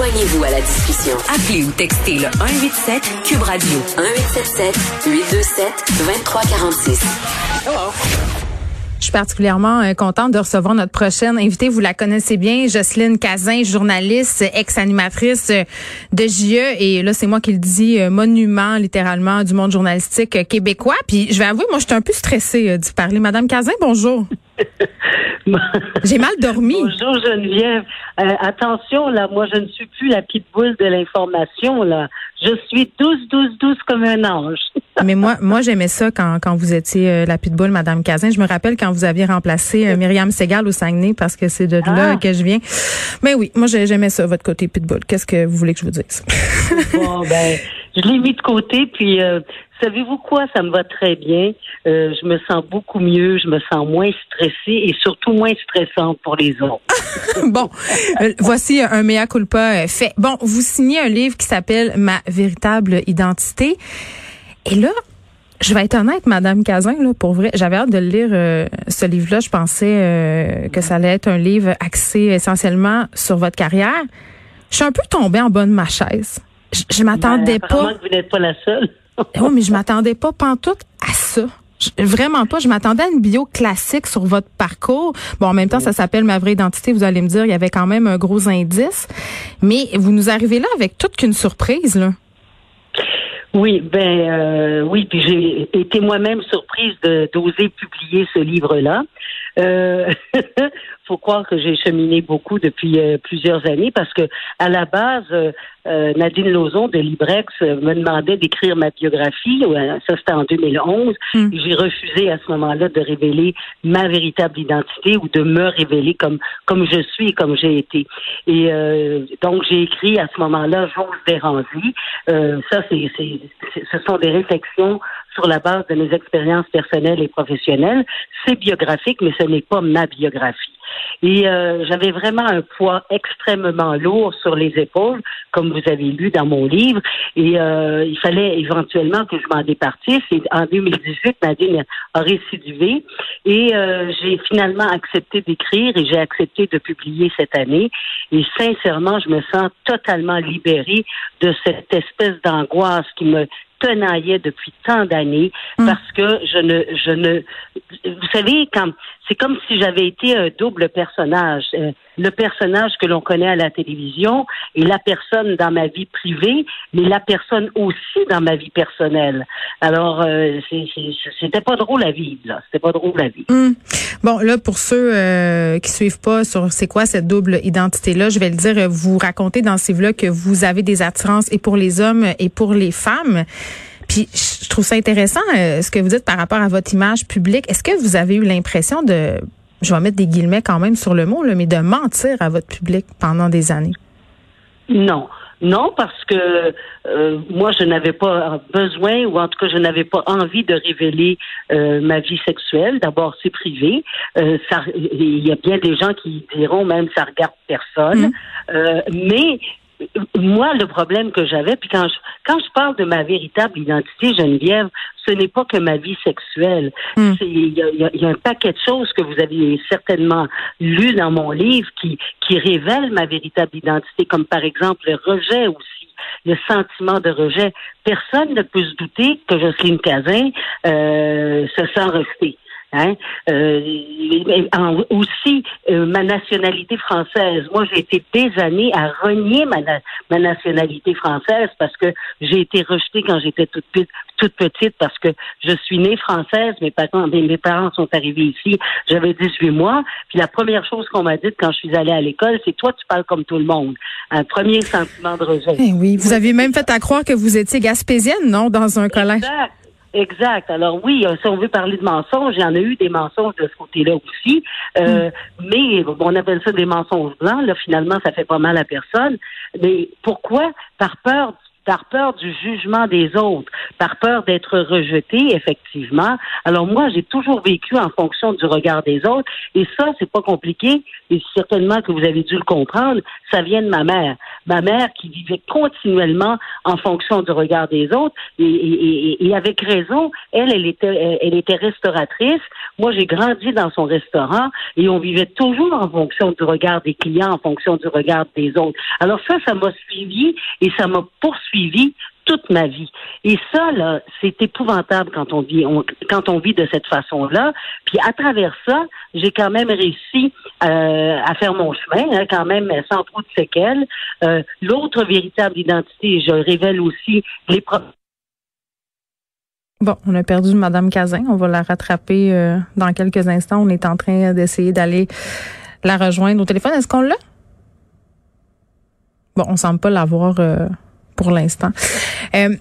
Joignez-vous à la discussion. Appelez ou textez le 187 Cube Radio 1877 827 2346. Je suis particulièrement euh, contente de recevoir notre prochaine invitée. Vous la connaissez bien, Jocelyne Cazin, journaliste, ex-animatrice euh, de JE. Et là, c'est moi qui le dis, euh, monument littéralement du monde journalistique québécois. Puis je vais avouer, moi, je suis un peu stressée d'y parler. Madame Cazin, bonjour. J'ai mal dormi. Bonjour Geneviève. Euh, attention, là, moi je ne suis plus la pitbull de l'information, là. Je suis douce, douce, douce comme un ange. Mais moi, moi j'aimais ça quand, quand vous étiez euh, la pitbull, Madame Cazin. Je me rappelle quand vous aviez remplacé euh, Myriam Segal au Saguenay parce que c'est de là Ah. que je viens. Mais oui, moi j'ai- j'aimais ça, votre côté pitbull. Qu'est-ce que vous voulez que je vous dise? bon, ben, je l'ai mis de côté, puis euh, savez-vous quoi? Ça me va très bien. Euh, je me sens beaucoup mieux, je me sens moins stressée et surtout moins stressante pour les autres. bon, euh, voici un mea culpa euh, fait. Bon, vous signez un livre qui s'appelle Ma véritable identité. Et là, je vais être honnête, Madame Cazin, là, pour vrai, j'avais hâte de lire, euh, ce livre-là. Je pensais euh, que ça allait être un livre axé essentiellement sur votre carrière. Je suis un peu tombée en bas de ma chaise. Je, je m'attendais Ben, pas. que vous n'êtes pas la seule. Oui, mais je m'attendais pas pantoute à ça. Vraiment pas. Je m'attendais à une bio classique sur votre parcours. Bon, en même temps, ça s'appelle Ma vraie identité. Vous allez me dire, il y avait quand même un gros indice. Mais vous nous arrivez là avec toute qu'une surprise, là. Oui, ben euh, oui, puis j'ai été moi-même surprise d'oser publier ce livre-là. Euh, faut croire que j'ai cheminé beaucoup depuis euh, plusieurs années parce que à la base, euh, euh, Nadine Lauzon de Librex me demandait d'écrire ma biographie. Ça c'était en 2011. Mm. Et J'ai refusé à ce moment-là de révéler ma véritable identité ou de me révéler comme comme je suis et comme j'ai été. Et donc j'ai écrit à ce moment-là J'ose déranger. Ça c'est- ce sont des réflexions sur la base de mes expériences personnelles et professionnelles. C'est biographique, mais ce n'est pas ma biographie. Et euh, j'avais vraiment un poids extrêmement lourd sur les épaules, comme vous avez lu dans mon livre. Et euh, il fallait éventuellement que je m'en départisse. Et en 2018, Nadine a récidivé. Et euh, j'ai finalement accepté d'écrire et j'ai accepté de publier cette année. Et sincèrement, je me sens totalement libérée de cette espèce d'angoisse qui me tenaillait depuis tant d'années Mm. parce que je ne je ne vous savez quand c'est comme si j'avais été un double personnage Euh, le personnage que l'on connaît à la télévision et la personne dans ma vie privée mais la personne aussi dans ma vie personnelle alors euh, c'était pas drôle à vivre là c'était pas drôle à vivre Hum. Bon, là, pour ceux euh, qui suivent pas sur c'est quoi cette double identité-là, je vais le dire, euh, vous racontez dans ce livre-là que vous avez des attirances et pour les hommes et pour les femmes. Puis je trouve ça intéressant euh, ce que vous dites par rapport à votre image publique. Est-ce que vous avez eu l'impression de, je vais mettre des guillemets quand même sur le mot, là, mais de mentir à votre public pendant des années? Non. Non, parce que euh, moi, je n'avais pas besoin, ou en tout cas, je n'avais pas envie de révéler euh, ma vie sexuelle. D'abord, c'est privé. Euh, ça, il y a bien des gens qui diront même ça regarde personne. Euh, mais moi, le problème que j'avais, puis quand je, quand je parle de ma véritable identité, Geneviève, ce n'est pas que ma vie sexuelle. Mm. C'est- Il y, a, il y a- y a un paquet de choses que vous avez certainement lu dans mon livre qui, qui révèlent ma véritable identité, comme par exemple le rejet aussi, le sentiment de rejet. Personne ne peut se douter que Jocelyne Cazin euh, se sent rejetée. Hein? Euh, en- aussi, euh, ma nationalité française. Moi, j'ai été des années à renier ma, na- ma nationalité française parce que j'ai été rejetée quand j'étais toute, petite- toute petite parce que je suis née française. Mes parents, mes, mes parents sont arrivés ici. J'avais 18 mois. Puis la première chose qu'on m'a dit quand je suis allée à l'école, c'est toi, tu parles comme tout le monde. Un premier sentiment de rejet. Eh oui, vous avez même fait à croire que vous étiez gaspésienne, non, dans un collège? Exact. Exact. Alors oui, euh, si on veut parler de mensonges, il y en a eu des mensonges de ce côté-là aussi. Euh, mm. Mais on appelle ça des mensonges blancs. Là, finalement, ça fait pas mal à personne. Mais pourquoi? Par peur par peur du jugement des autres, par peur d'être rejeté, effectivement. Alors moi, j'ai toujours vécu en fonction du regard des autres, et ça, c'est pas compliqué, et certainement que vous avez dû le comprendre, ça vient de ma mère. Ma mère qui vivait continuellement en fonction du regard des autres, et, avec raison, elle, elle était, elle était restauratrice. Moi, j'ai grandi dans son restaurant, et on vivait toujours en fonction du regard des clients, en fonction du regard des autres. Alors ça, ça m'a suivi, et ça m'a poursuivi suivi toute ma vie. Et ça, là, c'est épouvantable quand on vit, quand on vit de cette façon-là. Puis à travers ça, j'ai quand même réussi euh, à faire mon chemin, hein, quand même sans trop de séquelles. Euh, l'autre véritable identité, je révèle aussi les Bon, on a perdu Madame Cazin. On va la rattraper euh, dans quelques instants. On est en train d'essayer d'aller la rejoindre au téléphone. Est-ce qu'on l'a? Bon, on semble pas l'avoir pour l'instant. Euh,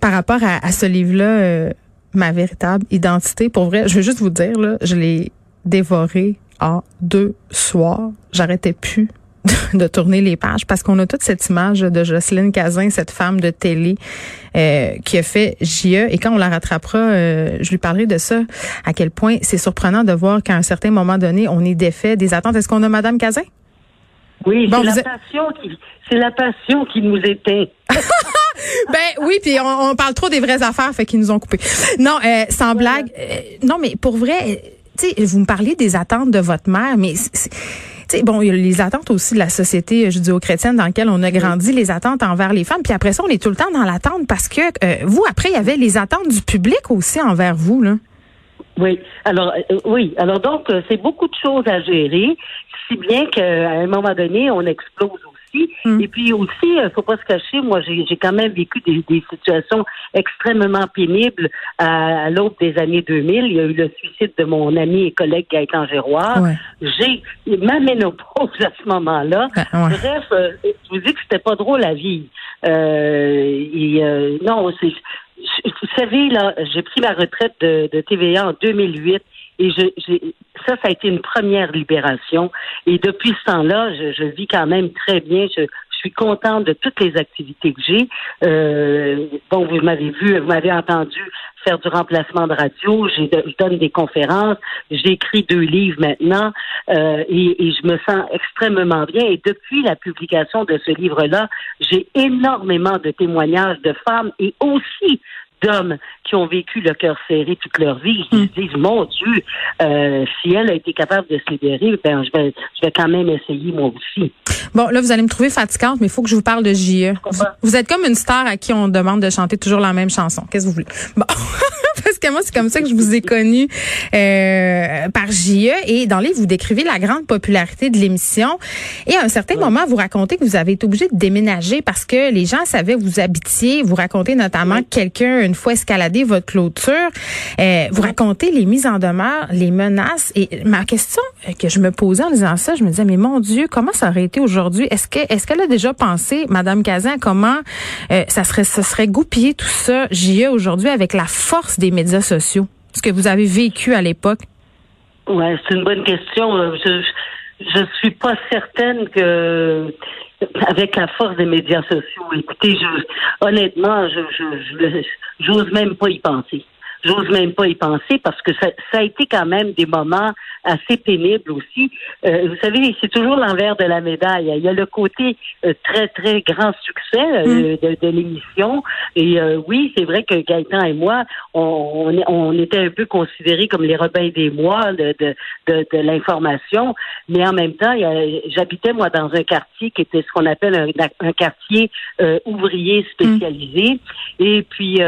par rapport à, ce livre-là, euh, ma véritable identité, pour vrai, je veux juste vous dire, là, je l'ai dévoré en deux soirs. J'arrêtais plus de tourner les pages parce qu'on a toute cette image de Jocelyne Cazin, cette femme de télé euh, qui a fait JE. Et quand on la rattrapera, je lui parlerai de ça, à quel point c'est surprenant de voir qu'à un certain moment donné, on est défait des attentes. Est-ce qu'on a Madame Cazin? Oui, c'est la passion qui c'est la passion qui nous éteint. ben oui, puis on, parle trop des vraies affaires, fait qu'ils nous ont coupé. Non, euh, sans blague. Euh, non, mais pour vrai, tu sais, vous me parliez des attentes de votre mère, mais sais, bon, il y a les attentes aussi de la société judéo-chrétienne dans laquelle on a grandi, les attentes envers les femmes. Puis après ça, on est tout le temps dans l'attente parce que euh, vous, après, il y avait les attentes du public aussi envers vous, là. Oui. Alors, oui. Alors donc, c'est beaucoup de choses à gérer si bien qu'à un moment donné, on explose aussi. Hmm. Et puis aussi, il euh, faut pas se cacher, moi, j'ai quand même vécu des, situations extrêmement pénibles à, l'aube des années 2000. Il y a eu le suicide de mon ami et collègue Gaëtan Géroir. J'ai ma ménopause à ce moment-là. Ben, Bref, euh, je vous dis que c'était pas drôle la vie. Euh, et, euh, non, c'est vous savez, là, j'ai pris ma retraite de, TVA en 2008 et je, ça, ça a été une première libération. Et depuis ce temps-là, je, je vis quand même très bien. Suis contente de toutes les activités que j'ai. Euh, bon, vous m'avez vu, vous m'avez entendu faire du remplacement de radio. Je donne des conférences. J'écris deux livres maintenant euh, et, et, je me sens extrêmement bien. Et depuis la publication de ce livre-là, j'ai énormément de témoignages de femmes et aussi d'hommes qui ont vécu le cœur serré toute leur vie, qui se disent, mon Dieu, euh, si elle a été capable de se libérer, ben, je vais, je vais quand même essayer moi aussi. Bon, là, vous allez me trouver fatigante, mais il faut que je vous parle de JE. Vous, êtes comme une star à qui on demande de chanter toujours la même chanson. Qu'est-ce que vous voulez? Bon. Parce que moi, c'est comme ça que je vous ai connu euh, par JE. Et dans les vous décrivez la grande popularité de l'émission. Et à un certain moment, vous racontez que vous avez été obligé de déménager parce que les gens savaient où vous habitiez. Vous racontez notamment que quelqu'un, une fois escaladé votre clôture, euh, vous racontez les mises en demeure, les menaces. Et ma question que je me posais en disant ça, je me disais, mais mon Dieu, comment ça aurait été aujourd'hui? Est-ce que est-ce qu'elle a déjà pensé, Madame Cazin, comment euh, ça serait ça serait goupillé tout ça, JE, aujourd'hui, avec la force des médias sociaux? Ce que vous avez vécu à l'époque? Ouais, c'est une bonne question. Euh, je, je suis pas certaine que avec la force des médias sociaux. Écoutez, je, honnêtement, je, je, j'ose même pas y penser. J'ose même pas y penser parce que ça, ça, a été quand même des moments assez pénibles aussi. Euh, vous savez, c'est toujours l'envers de la médaille. Il y a le côté euh, très, très grand succès euh, mm. de, de l'émission. Et oui, c'est vrai que Gaëtan et moi, on, on, était un peu considérés comme les rebelles des mois de, de, de, de l'information. Mais en même temps, j'habitais, moi, dans un quartier qui était ce qu'on appelle un, un quartier ouvrier spécialisé. Mm. Et puis,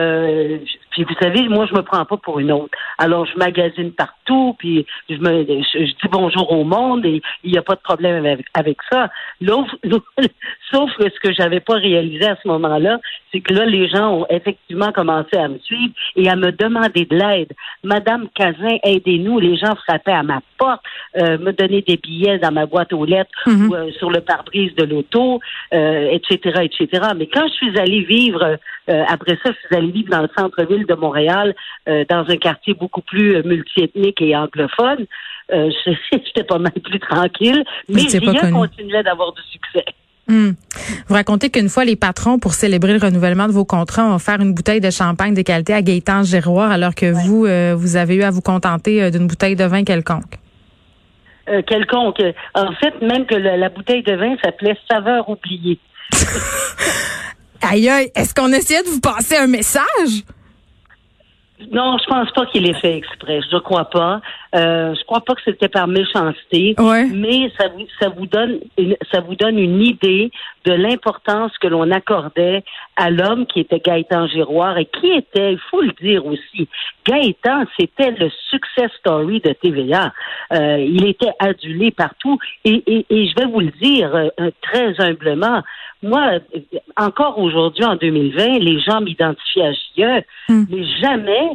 puis vous savez, moi, je me prends pas pour une autre. Alors, je magasine partout partout, puis je me je, dis bonjour au monde et il n'y a pas de problème avec, avec ça. Sauf, sauf que ce que j'avais pas réalisé à ce moment-là, c'est que là, les gens ont effectivement commencé à me suivre et à me demander de l'aide. Madame Cazin, aidez-nous. Les gens frappaient à ma porte, euh, me donnaient des billets dans ma boîte aux lettres Mhm. ou euh, sur le pare-brise de l'auto, euh, etc., etc. Mais quand je suis allée vivre, après ça, je suis allée vivre dans le centre-ville de Montréal, dans un quartier beaucoup plus euh, et anglophone, euh, j'étais pas mal plus tranquille, mais connu. continuait d'avoir du succès. Hmm. Vous racontez qu'une fois, les patrons, pour célébrer le renouvellement de vos contrats, ont offert une bouteille de champagne de qualité à Gaëtan Giroir, alors que vous, euh, vous avez eu à vous contenter euh, d'une bouteille de vin quelconque. Euh, quelconque. En fait, même que la, la bouteille de vin s'appelait Saveur oubliée. Aïe, aïe, est-ce qu'on essayait de vous passer un message? Non, je pense pas qu'il ait fait exprès. Je ne crois pas. Euh, je crois pas que c'était par méchanceté. Ouais. Mais ça vous, ça vous donne, une, ça vous donne une idée de l'importance que l'on accordait à l'homme qui était Gaëtan Giroir et qui était, il faut le dire aussi, Gaëtan, c'était le success story de TVA. Euh, il était adulé partout et, et, et je vais vous le dire euh, très humblement. Moi, encore aujourd'hui, en 2020, les gens m'identifient à JE, Hmm. mais jamais,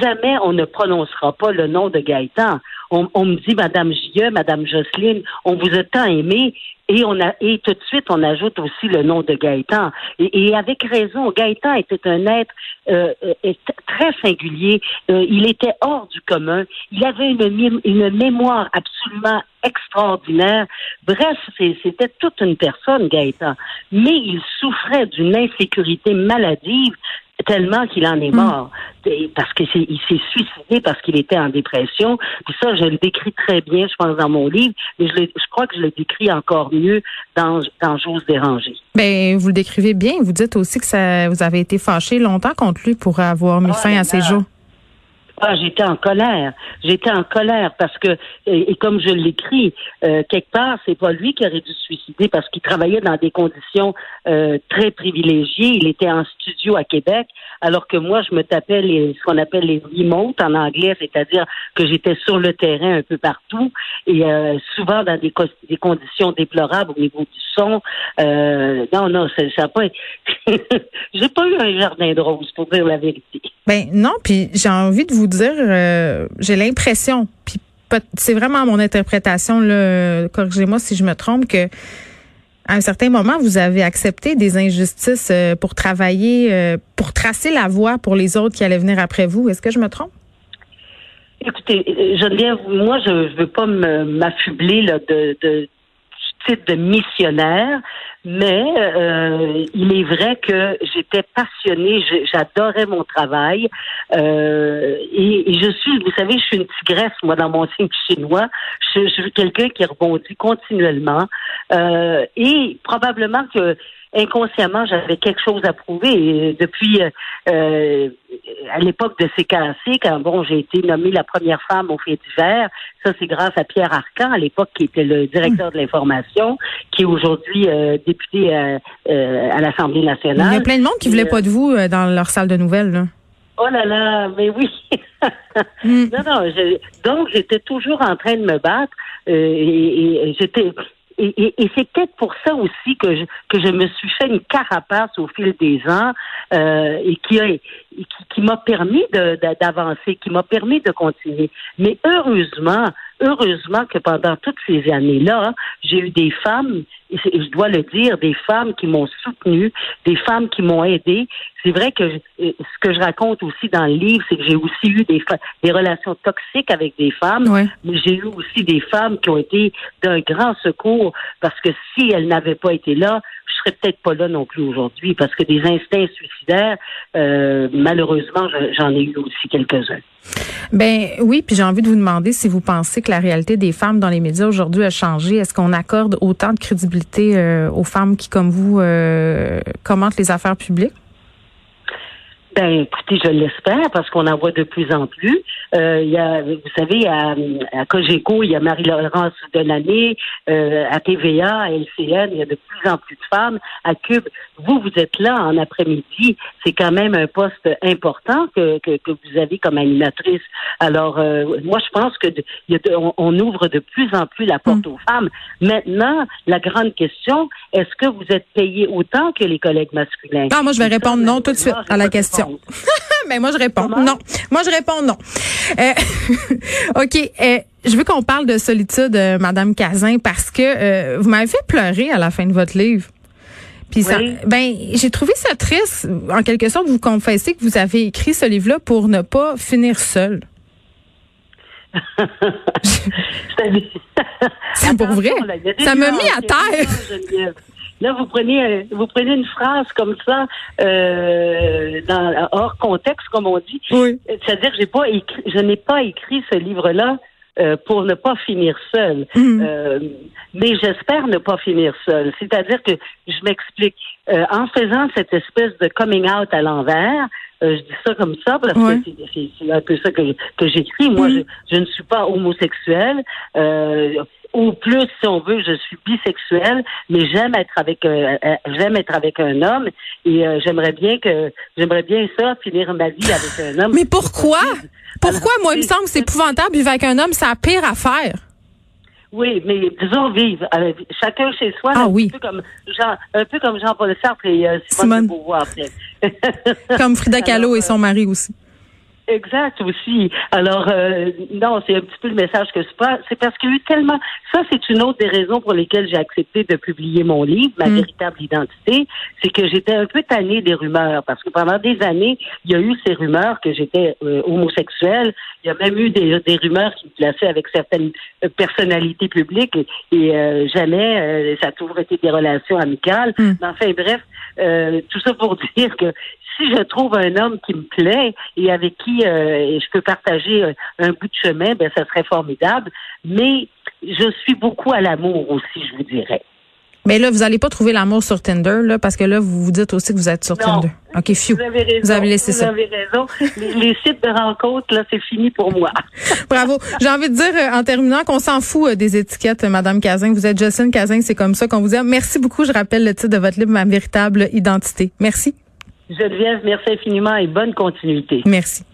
jamais on ne prononcera pas le nom de Gaëtan. On, me dit, Madame JE, Madame Jocelyne, on vous a tant aimé, et on a et tout de suite on ajoute aussi le nom de Gaëtan. Et, avec raison, Gaëtan était un être euh, euh, très singulier. Euh, il était hors du commun. Il avait une, une mémoire absolument extraordinaire. Bref, c'était toute une personne, Gaëtan. Mais il souffrait d'une insécurité maladive tellement qu'il en est mort. Et Parce que il s'est suicidé parce qu'il était en dépression. Puis ça, je le décris très bien, je pense, dans mon livre, mais je, le- je crois que je le décris encore mieux dans, dans J'ose déranger. Ben, vous le décrivez bien. Vous dites aussi que ça, vous avez été fâché longtemps contre lui pour avoir mis Oh fin à ses jours. Ah, j'étais en colère. J'étais en colère parce que, et, comme je l'écris, euh, quelque part, c'est pas lui qui aurait dû se suicider parce qu'il travaillait dans des conditions euh, très privilégiées. Il était en studio à Québec, alors que moi, je me tapais les, ce qu'on appelle les remotes en anglais, c'est-à-dire que j'étais sur le terrain un peu partout et euh, souvent dans des, des conditions déplorables au niveau du son. Euh, non, non, ça n'a pas. J'ai pas eu un jardin de roses pour dire la vérité. Ben non, puis j'ai envie de vous dire, euh, j'ai l'impression, puis c'est vraiment mon interprétation, là, corrigez-moi si je me trompe, que à un certain moment, vous avez accepté des injustices euh, pour travailler, euh, pour tracer la voie pour les autres qui allaient venir après vous. Est-ce que je me trompe? Écoutez, euh, Geneviève, moi, je ne veux pas m'affubler de, du titre de missionnaire, mais euh, il est vrai que j'étais passionnée, j'adorais mon travail, euh, et, et je suis, vous savez, je suis une tigresse, moi, dans mon signe chinois. Je, je suis quelqu'un qui rebondit continuellement, euh, et probablement que inconsciemment, j'avais quelque chose à prouver. Et depuis, euh, euh, à l'époque de CKC, quand bon, j'ai été nommée la première femme au fait d'hiver, ça c'est grâce à Pierre Arcan, à l'époque qui était le directeur de l'information, qui est aujourd'hui euh, député euh, euh, à l'Assemblée Il nationale. y a plein de monde qui voulait euh, pas de vous euh, dans leur salle de nouvelles. Là. Oh là là, mais oui. Mm. Non, non. je- donc, j'étais toujours en train de me battre. euh, et, et j'étais. Et, et- et c'est peut-être pour ça aussi que je, que je me suis fait une carapace au fil des ans euh, et qui a et qui, qui m'a permis d'avancer, qui m'a permis de continuer. Mais heureusement, heureusement que pendant toutes ces années-là, j'ai eu des femmes, je dois le dire, des femmes qui m'ont soutenue, des femmes qui m'ont aidé. C'est vrai que je- ce que je raconte aussi dans le livre, c'est que j'ai aussi eu des, des relations toxiques avec des femmes, Ouais. mais j'ai eu aussi des femmes qui ont été d'un grand secours parce que si elles n'avaient pas été là, je serais peut-être pas là non plus aujourd'hui parce que des instincts suicidaires, euh, malheureusement, je- j'en ai eu aussi quelques-uns. Ben oui, puis j'ai envie de vous demander si vous pensez que la réalité des femmes dans les médias aujourd'hui a changé. Est-ce qu'on accorde autant de crédibilité euh, aux femmes qui, comme vous, euh, commentent les affaires publiques? Ben, écoutez, je l'espère parce qu'on en voit de plus en plus. Euh, il y a, vous savez, à, à Cogeco, il y a Marie-Laurence Delaney, euh, à TVA, à LCN, il y a de plus en plus de femmes. À Cube, vous, vous êtes là en après-midi. C'est quand même un poste important que, que, que vous avez comme animatrice. Alors, euh, moi, je pense que de- il y a de- on, on ouvre de plus en plus la porte aux femmes. Maintenant, la grande question, est-ce que vous êtes payé autant que les collègues masculins? Ah, moi, je vais répondre non tout de suite à la question. Réponse. Mais moi, je réponds Comment? non. Moi, je réponds non. Euh, OK. euh, je veux qu'on parle de solitude, euh, Madame Cazin, parce que euh, vous m'avez fait pleurer à la fin de votre livre. Puis Oui. ben, j'ai trouvé ça triste, en quelque sorte, vous confessez que vous avez écrit ce livre-là pour ne pas finir seul. C'est pour vrai? Là, Ça m'a mis à terre. Là, vous prenez, euh, vous prenez une phrase comme ça, euh, dans, hors contexte, comme on dit. Oui. C'est-à-dire que j'ai pas écrit, je n'ai pas écrit ce livre-là euh, pour ne pas finir seul. Mhm. Euh, mais j'espère ne pas finir seul. C'est-à-dire que je m'explique. Euh, en faisant cette espèce de coming out à l'envers, euh, je dis ça comme ça parce Ouais. que c'est un peu ça que, que j'écris. Moi, Mhm. je, je ne suis pas homosexuelle. Au plus, si on veut, je suis bisexuelle, mais j'aime être avec euh, euh, j'aime être avec un homme et euh, j'aimerais bien que j'aimerais bien ça finir ma vie avec un homme. Mais pourquoi? Pourquoi? Moi, il me semble que c'est épouvantable vivre avec un homme, c'est la pire affaire. Oui, mais disons vivre euh, chacun chez soi, Ah un oui. peu comme Jean, un peu comme Jean-Paul Sartre et euh, Simone, de Beauvoir. Comme Frida Kahlo et son mari aussi. Exact aussi. Alors euh, non, c'est un petit peu le message que c'est pas. C'est parce qu'il y a eu tellement. Ça, c'est une autre des raisons pour lesquelles j'ai accepté de publier mon livre, ma Mm. véritable identité. C'est que j'étais un peu tannée des rumeurs parce que pendant des années, il y a eu ces rumeurs que j'étais euh, homosexuelle. Il y a même eu des, des rumeurs qui me plaçaient avec certaines euh, personnalités publiques et, et, euh, jamais euh, ça a toujours été des relations amicales. Mm. Mais enfin bref, euh, tout ça pour dire que si je trouve un homme qui me plaît et avec qui euh, je peux partager euh, un bout de chemin, ben ça serait formidable. Mais je suis beaucoup à l'amour aussi, je vous dirais. Mais là, vous n'allez pas trouver l'amour sur Tinder, là, parce que là, vous vous dites aussi que vous êtes sur Non. Tinder. OK, fiu. Vous avez raison. Vous avez laissé vous ça. avez raison. Les, les sites de rencontres, là, c'est fini pour moi. Bravo. J'ai envie de dire, euh, en terminant, qu'on s'en fout des étiquettes, Madame Cazin. Vous êtes Jocelyne Cazin, c'est comme ça qu'on vous aime. Merci beaucoup. Je rappelle le titre de votre livre, Ma véritable identité. Merci. Geneviève, merci infiniment et bonne continuité. Merci.